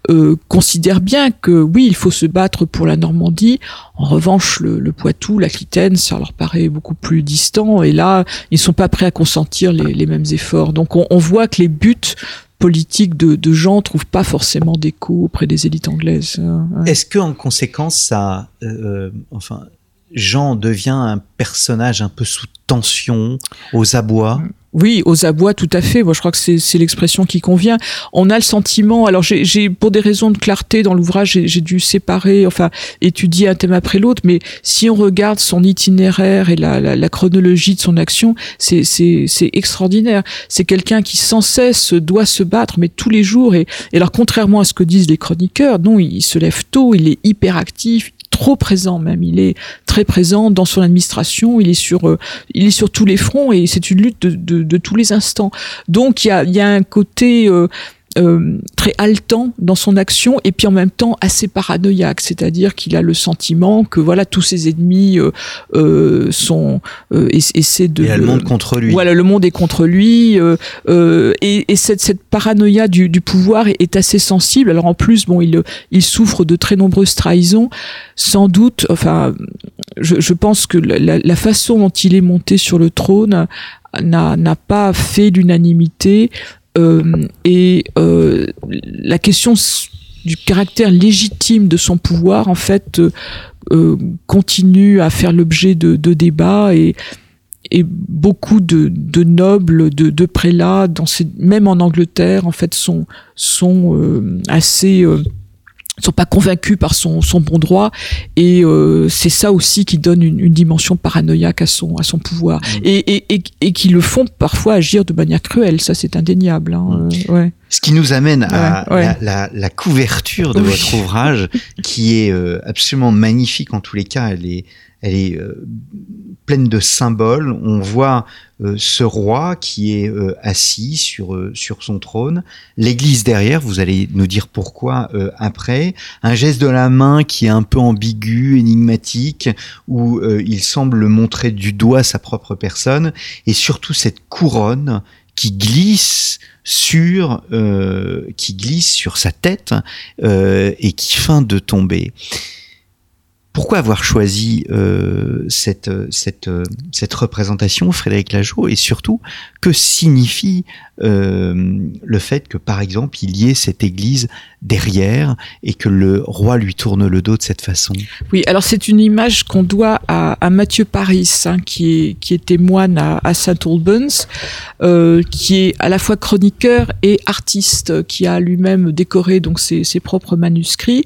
euh, considèrent bien que oui, il faut se battre pour la Normandie. En revanche, le, Poitou, l'Aquitaine, ça leur paraît beaucoup plus distant. Et là, ils sont pas prêts à consentir les, mêmes efforts. Donc, on, on voit que les buts politique de, de Jean trouve pas forcément d'écho auprès des élites anglaises. hein, ouais. Est-ce que en conséquence, ça, euh, enfin, Jean devient un personnage un peu sous tension, aux abois? Oui, aux abois, tout à fait. Moi, je crois que c'est l'expression qui convient. On a le sentiment. Alors, j'ai pour des raisons de clarté dans l'ouvrage, j'ai dû séparer, enfin, étudier un thème après l'autre. Mais si on regarde son itinéraire et la, la, chronologie de son action, c'est extraordinaire. C'est quelqu'un qui sans cesse doit se battre, mais tous les jours. Et, alors, contrairement à ce que disent les chroniqueurs, non, il se lève tôt, il est hyper actif trop présent même il est très présent dans son administration il est sur euh, il est sur tous les fronts et c'est une lutte de, de, de tous les instants. Donc il y a, y a un côté euh, euh, très haletant dans son action et puis en même temps assez paranoïaque, c'est-à-dire qu'il a le sentiment que voilà tous ses ennemis euh, euh, sont euh, essa- essaient de elle le- monte contre lui. voilà, le monde est contre lui euh, et, et cette, cette paranoïa du, du pouvoir est, est assez sensible. Alors en plus, bon, il, il souffre de très nombreuses trahisons. Sans doute, enfin, je, je pense que la, façon dont il est monté sur le trône n'a pas fait l'unanimité et euh, la question du caractère légitime de son pouvoir, en fait, euh, euh, continue à faire l'objet de, débats et beaucoup de, nobles, de, prélats, dans même en Angleterre, en fait, sont, euh, assez euh, sont pas convaincus par son, son bon droit et euh, c'est ça aussi qui donne une, une dimension paranoïaque à son à son pouvoir Mm. et, et, et, et qui le font parfois agir de manière cruelle ça c'est indéniable hein, euh, ouais. Ce qui nous amène à ouais. La, la, la couverture de Oui. votre ouvrage, qui est euh, absolument magnifique en tous les cas. Elle est, elle est euh, pleine de symboles. On voit euh, ce roi qui est euh, assis sur euh, sur son trône, l'Église derrière. Vous allez nous dire pourquoi euh, après. Un geste de la main qui est un peu ambigu, énigmatique, où euh, il semble montrer du doigt sa propre personne, et surtout cette couronne qui glisse sur qui glisse sur sa tête et qui feint de tomber. Pourquoi avoir choisi euh, cette cette euh, cette représentation, Frédéric Lajeau, et surtout que signifie euh, le fait que par exemple il y ait cette église derrière et que le roi lui tourne le dos de cette façon? Oui, alors c'est une image qu'on doit à, Mathieu Paris, hein, qui, est, qui était moine à, Saint Albans, euh, qui est à la fois chroniqueur et artiste, qui a lui-même décoré donc ses, ses propres manuscrits.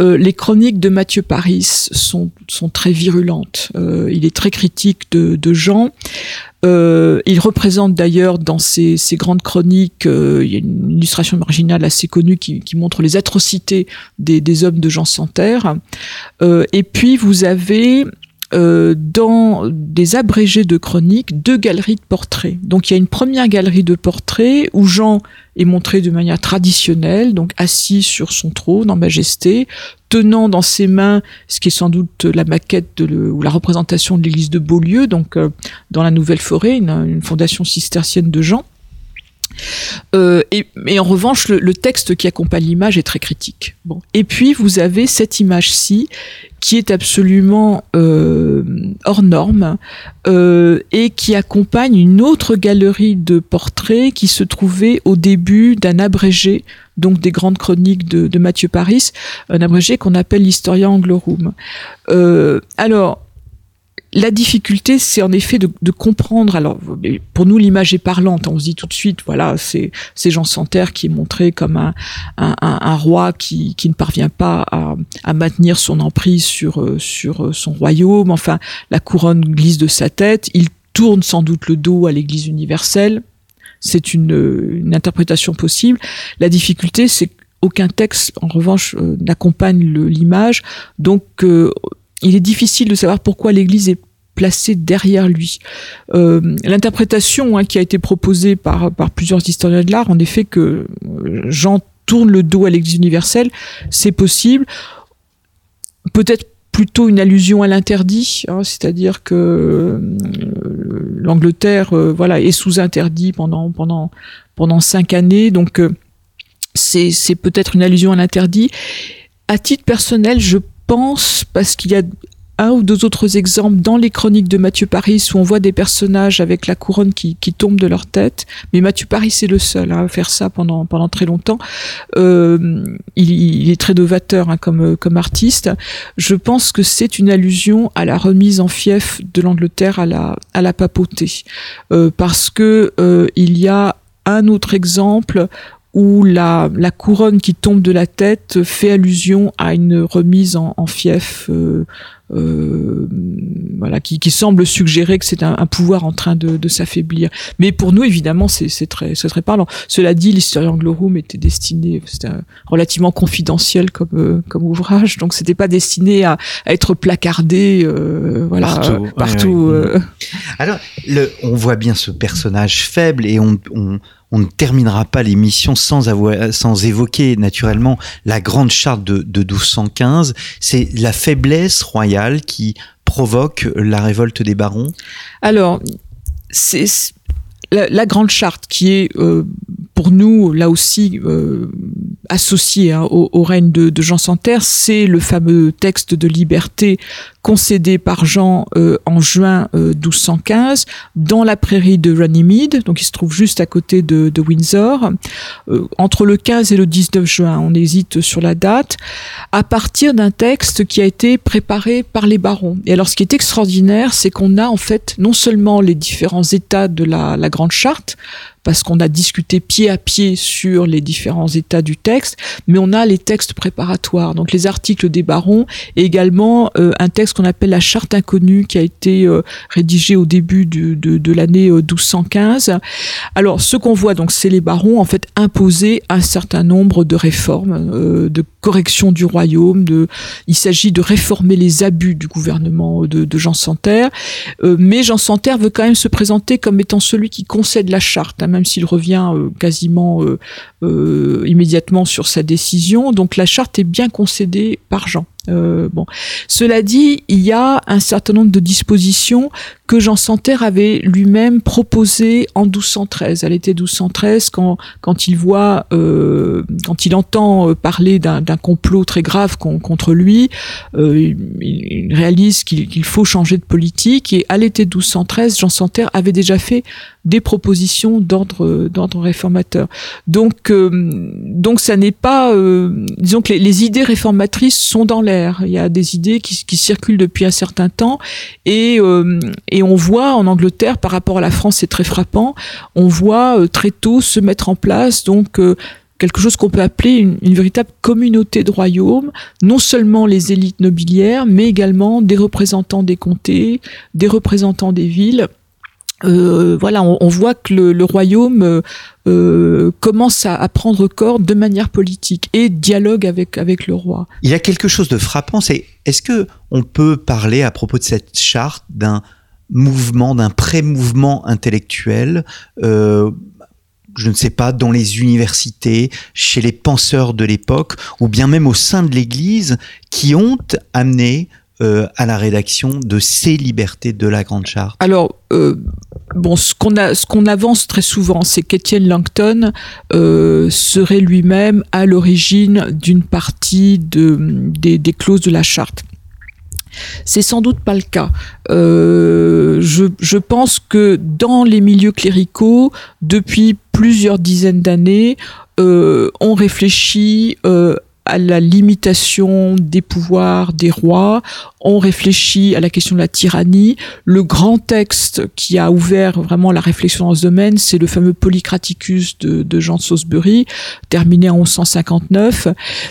Euh, les chroniques de Mathieu Paris sont, très virulentes. Euh, il est très critique de, de Jean. Euh, il représente d'ailleurs dans ses, grandes chroniques, euh, il y a une illustration marginale assez connue qui, montre les atrocités des, hommes de Jean Santerre. Euh, et puis vous avez euh, dans des abrégés de chroniques deux galeries de portraits. Donc il y a une première galerie de portraits où Jean est montré de manière traditionnelle, donc assis sur son trône en majesté, tenant dans ses mains ce qui est sans doute la maquette de le- ou la représentation de l'église de Beaulieu, donc euh, dans la Nouvelle Forêt, une, une fondation cistercienne de Jean. Euh, et, en revanche, le, texte qui accompagne l'image est très critique. Bon. Et puis vous avez cette image-ci qui est absolument euh, hors norme euh, et qui accompagne une autre galerie de portraits qui se trouvait au début d'un abrégé donc des grandes chroniques de, de Mathieu Paris, un abrégé qu'on appelle l'Historia Anglorum. Alors, la difficulté, c'est en effet de, de, comprendre. Alors, pour nous, l'image est parlante. On se dit tout de suite, voilà, c'est Jean Santerre qui est montré comme un, un, un, roi qui, qui ne parvient pas à, à, maintenir son emprise sur sur son royaume. Enfin, la couronne glisse de sa tête. Il tourne sans doute le dos à l'Église universelle. C'est une, une interprétation possible. La difficulté, c'est qu'aucun texte, en revanche, euh, n'accompagne l'image. Donc, euh, il est difficile de savoir pourquoi l'Église est placée derrière lui. Euh, L'interprétation hein, qui a été proposée par, plusieurs historiens de l'art, en effet, que Jean tourne le dos à l'Église universelle, c'est possible. Peut-être plutôt une allusion à l'interdit, hein, c'est-à-dire que euh, l'Angleterre, euh, voilà, est sous interdit pendant cinq années, donc euh, c'est c'est peut-être une allusion à l'interdit. À titre personnel, je pense parce qu'il y a un ou deux autres exemples dans les chroniques de Mathieu Paris où on voit des personnages avec la couronne qui, qui tombe de leur tête. Mais Mathieu Paris c'est le seul hein, à faire ça pendant pendant très longtemps. Euh, il, est très novateur hein, comme comme artiste. Je pense que c'est une allusion à la remise en fief de l'Angleterre à la à la papauté, euh, parce que euh, il y a un autre exemple où la, couronne qui tombe de la tête fait allusion à une remise en, en fief euh, euh, voilà, qui, qui, semble suggérer que c'est un, un, pouvoir en train de, de s'affaiblir. Mais pour nous, évidemment, c'est très, très parlant. Cela dit, l'histoire anglo-room était destiné, c'était relativement confidentiel comme, euh, comme ouvrage, donc c'était pas destiné à, à, être placardé, euh, voilà, partout. partout ouais, ouais. Alors, le, on voit bien ce personnage faible et on, on on ne terminera pas l'émission sans avoir, sans évoquer naturellement la grande charte de, de 1215. C'est la faiblesse royale qui provoque la révolte des barons? Alors, c'est la, grande charte qui est euh, pour nous là aussi euh, associée hein, au, au, règne de, de Jean Santerre, c'est le fameux texte de liberté concédé par Jean euh, en juin euh, 1215 dans la prairie de Runnymede, donc il se trouve juste à côté de, de Windsor, euh, entre le 15 et le 19 juin, on hésite sur la date, à partir d'un texte qui a été préparé par les barons. Et alors ce qui est extraordinaire, c'est qu'on a en fait non seulement les différents états de la, la Grande Charte, parce qu'on a discuté pied à pied sur les différents états du texte, mais on a les textes préparatoires, donc les articles des barons, et également euh, un texte qu'on appelle la charte inconnue qui a été euh, rédigée au début de, l'année 1215. Alors ce qu'on voit donc, c'est les barons en fait imposer un certain nombre de réformes, euh, de correction du royaume. Il s'agit de réformer les abus du gouvernement de, Jean Santerre, mais Jean Santerre veut quand même se présenter comme étant celui qui concède la charte. Hein, même s'il revient euh, quasiment euh, euh, immédiatement sur sa décision. Donc la charte est bien concédée par Jean. Euh, bon, cela dit, il y a un certain nombre de dispositions que Jean Santerre avait lui-même proposées en 1213, à l'été 1213, quand quand il voit, euh, quand il entend parler d'un complot très grave con, contre lui, euh, il, réalise qu'il qu faut changer de politique. Et à l'été 1213, Jean Santerre avait déjà fait des propositions d'ordre d'ordre réformateur. Donc euh, donc ça n'est pas, euh, disons que les, idées réformatrices sont dans l'air il y a des idées qui, circulent depuis un certain temps euh, et on voit en Angleterre, par rapport à la France, c'est très frappant, on voit euh, très tôt se mettre en place donc euh, quelque chose qu'on peut appeler une, véritable communauté de royaume, non seulement les élites nobiliaires, mais également des représentants des comtés, des représentants des villes. Euh, voilà, on, voit que le, royaume commence à, à, prendre corps de manière politique et dialogue avec avec le roi. Il y a quelque chose de frappant, c'est est-ce que on peut parler à propos de cette charte d'un mouvement, d'un pré-mouvement intellectuel euh, je ne sais pas, dans les universités, chez les penseurs de l'époque, ou bien même au sein de l'Église, qui ont amené euh, à la rédaction de ces libertés de la Grande Charte Alors, euh, bon, ce qu'on avance très souvent, c'est qu'Étienne Langton serait lui-même à l'origine d'une partie de, des, des clauses de la Charte. C'est sans doute pas le cas. Euh, je, pense que dans les milieux cléricaux, depuis plusieurs dizaines d'années, euh, on réfléchit euh, à la limitation des pouvoirs des rois, on réfléchit à la question de la tyrannie. Le grand texte qui a ouvert vraiment la réflexion dans ce domaine, c'est le fameux Polycraticus de, Jean de Salisbury, terminé en 1159.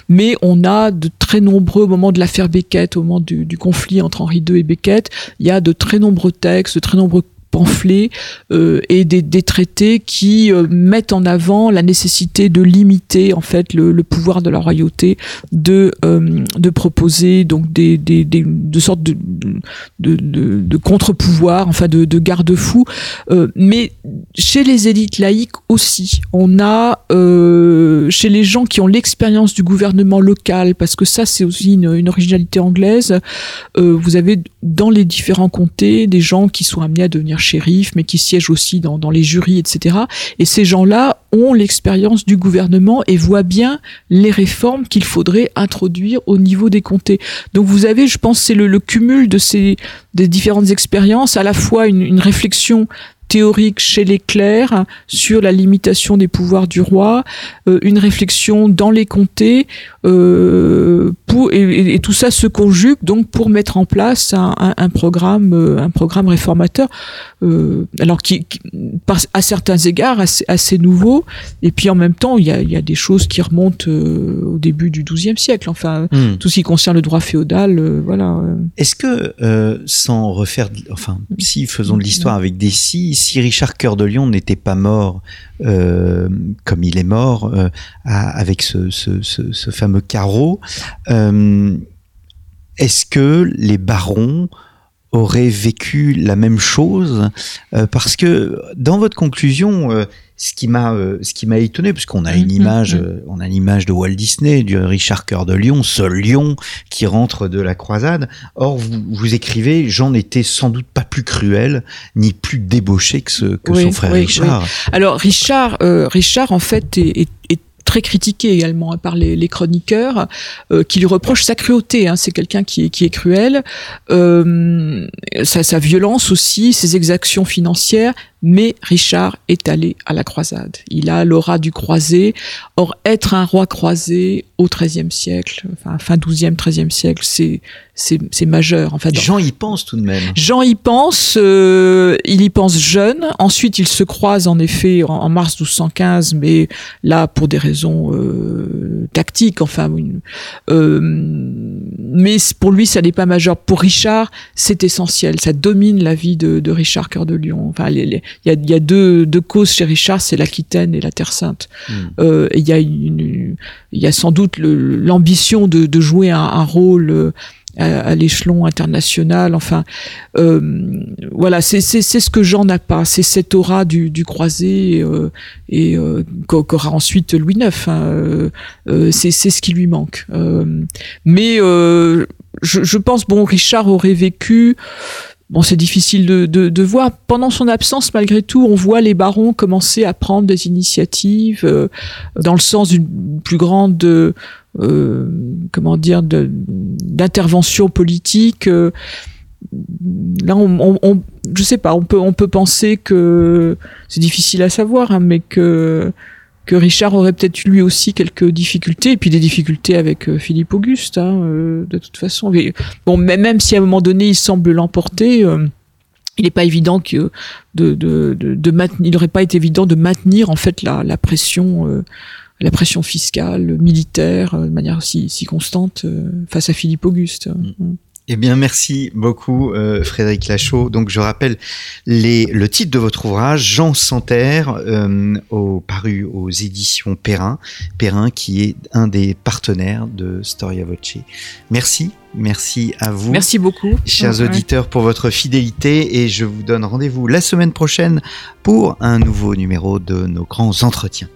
Mais on a de très nombreux, au moment de l'affaire Becket, au moment du, du conflit entre Henri II et Becket, il y a de très nombreux textes, de très nombreux pamphlets euh, et des, traités qui euh, mettent en avant la nécessité de limiter en fait le, pouvoir de la royauté, de, euh, de proposer donc des, des, de sortes de, de, contre-pouvoirs, enfin de, de garde-fous. Mais chez les élites laïques aussi, on a chez les gens qui ont l'expérience du gouvernement local, parce que ça c'est aussi une, une originalité anglaise, vous avez dans les différents comtés des gens qui sont amenés à devenir mais qui siègent aussi dans, les jurys, etc. Et ces gens-là ont l'expérience du gouvernement et voient bien les réformes qu'il faudrait introduire au niveau des comtés. Donc vous avez, je pense, c'est le, cumul de ces des différentes expériences, à la fois une réflexion théorique chez les clercs sur la limitation des pouvoirs du roi, euh, une réflexion dans les comtés, euh, pour, et, et, tout ça se conjugue donc pour mettre en place un, un, un programme, euh, un programme réformateur, euh, alors qui, qui par, à certains égards assez, assez, nouveau, et puis en même temps il y a, il y a des choses qui remontent euh, au début du XIIe siècle, enfin mmh. tout ce qui concerne le droit féodal, voilà. Est-ce que sans refaire, enfin si faisons de l'histoire avec des si si Richard Cœur de Lion n'était pas mort euh, comme il est mort euh, avec ce, fameux carreau, euh, est-ce que les barons auraient vécu la même chose euh, Parce que dans votre conclusion, euh, ce qui m'a euh, ce qui m'a étonné parce qu'on a une image euh, on a l'image de Walt Disney du Richard Cœur de Lion ce lion qui rentre de la croisade. Or vous, vous écrivez j'en étais sans doute pas plus cruel ni plus débauché que ce que oui, son frère oui, Richard oui. alors Richard euh, Richard en fait est, est, est très critiqué également par les, chroniqueurs euh, qui lui reprochent sa cruauté. Hein, c'est quelqu'un qui est, qui est cruel, euh, sa, sa violence aussi, ses exactions financières. Mais Richard est allé à la croisade. Il a l'aura du croisé. Or, être un roi croisé au XIIIe siècle, enfin fin XIIe, XIIIe siècle, c'est c'est majeur. En fait, Jean y pense tout de même. Jean y pense. Euh, il y pense jeune. Ensuite, il se croise en effet en, en mars 1215, mais là pour des raisons euh, tactiques. Enfin, euh, mais pour lui, ça n'est pas majeur. Pour Richard, c'est essentiel. Ça domine la vie de, de Richard Cœur de Lion. Enfin, les, les, il y a, y a deux, deux, causes chez Richard, c'est l'Aquitaine et la Terre Sainte. Mm. Euh, il y a une, il y a sans doute l'ambition de, de, jouer un, un rôle euh, à, à l'échelon international. Enfin, euh, voilà, c'est ce que Jean n'a pas. C'est cette aura du, du croisé euh, et euh, qu'aura ensuite Louis IX. Hein, euh, c'est ce qui lui manque. mais je, je, pense, bon, Richard aurait vécu Bon, c'est difficile de, de, de, voir. Pendant son absence, malgré tout, on voit les barons commencer à prendre des initiatives euh, dans le sens d'une plus grande, euh, comment dire, d'intervention politique. Euh, là, on, on, on, je sais pas, on peut, on peut penser que c'est difficile à savoir, hein, mais que que Richard aurait peut-être lui aussi quelques difficultés, et puis des difficultés avec euh, Philippe Auguste, hein, euh, de toute façon. Mais, bon, même si à un moment donné il semble l'emporter, euh, il n'est pas évident que de, de, de, de maintenir, il n'aurait pas été évident de maintenir en fait la, la pression. Euh, la pression fiscale, militaire, de manière si, si constante face à Philippe Auguste. Mmh. Eh bien, merci beaucoup, euh, Frédéric Lachaud. Donc, je rappelle les, le titre de votre ouvrage, Jean Santerre, euh, au, paru aux éditions Perrin. Perrin, qui est un des partenaires de Storia Voce. Merci. Merci à vous. Merci beaucoup. Chers ouais. auditeurs, pour votre fidélité. Et je vous donne rendez-vous la semaine prochaine pour un nouveau numéro de nos grands entretiens.